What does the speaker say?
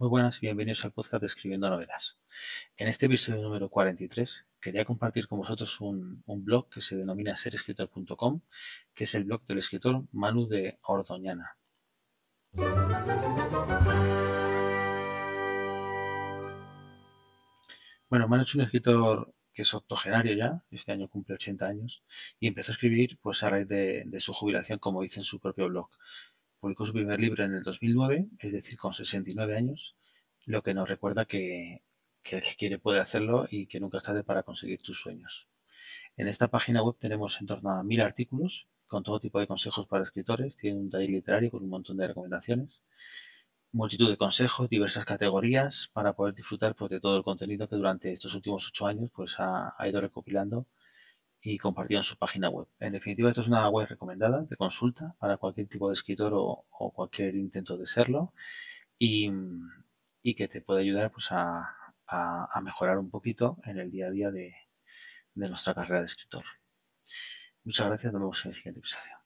Muy buenas y bienvenidos al podcast de Escribiendo Novelas. En este episodio número 43 quería compartir con vosotros un, blog que se denomina serescritor.com, que es el blog del escritor Manu de Ordoñana. Bueno, Manu es un escritor que es octogenario ya, este año cumple 80 años, y empezó a escribir pues a raíz de, de su jubilación, como dice en su propio blog. Publicó su primer libro en el 2009, es decir, con 69 años, lo que nos recuerda que, que quiere puede hacerlo y que nunca es tarde para conseguir tus sueños. En esta página web tenemos en torno a mil artículos con todo tipo de consejos para escritores. Tiene un taller literario con un montón de recomendaciones, multitud de consejos, diversas categorías para poder disfrutar pues, de todo el contenido que durante estos últimos ocho años pues, ha ido recopilando y compartido en su página web. En definitiva, esto es una web recomendada de consulta para cualquier tipo de escritor o, cualquier intento de serlo y, que te puede ayudar pues, a, mejorar un poquito en el día a día de, de nuestra carrera de escritor. Muchas gracias, nos vemos en el siguiente episodio.